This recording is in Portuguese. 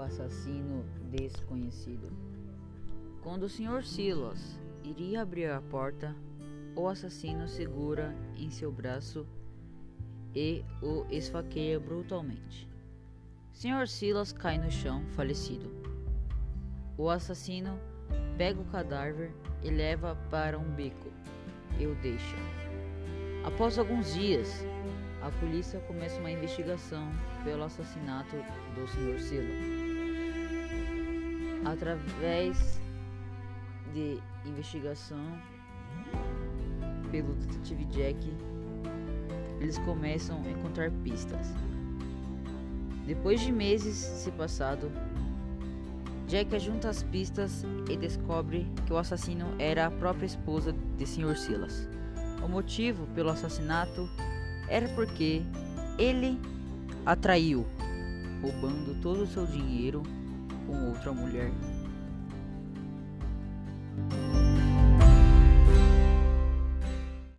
assassino desconhecido. Quando o Sr. Silas iria abrir a porta, o assassino segura em seu braço e o esfaqueia brutalmente. Sr. Silas cai no chão, falecido. O assassino pega o cadáver e leva para um beco e o deixa. Após alguns dias, a polícia começa uma investigação pelo assassinato do Sr. Silas. Através de investigação pelo detetive Jack, eles começam a encontrar pistas. Depois de meses se passado, Jack junta as pistas e descobre que o assassino era a própria esposa de Sr. Silas. O motivo pelo assassinato era porque ele a traiu, roubando todo o seu dinheiro com outra mulher.